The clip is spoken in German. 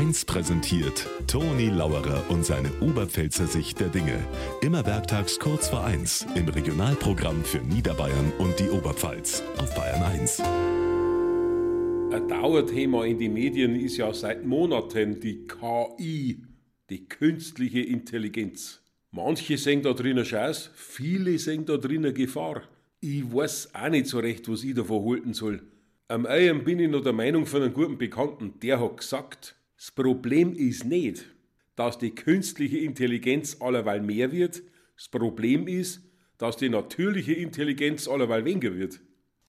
1 präsentiert Toni Lauerer und seine Oberpfälzer Sicht der Dinge. Immer werktags kurz vor 1 im Regionalprogramm für Niederbayern und die Oberpfalz auf Bayern 1. Ein Dauerthema in den Medien ist ja seit Monaten die KI, die künstliche Intelligenz. Manche sehen da drin eine Chance, viele sehen da drin eine Gefahr. Ich weiß auch nicht so recht, was ich davon halten soll. Am einen bin ich noch der Meinung von einem guten Bekannten, der hat gesagt, das Problem ist nicht, dass die künstliche Intelligenz allerweil mehr wird, das Problem ist, dass die natürliche Intelligenz allerweil weniger wird.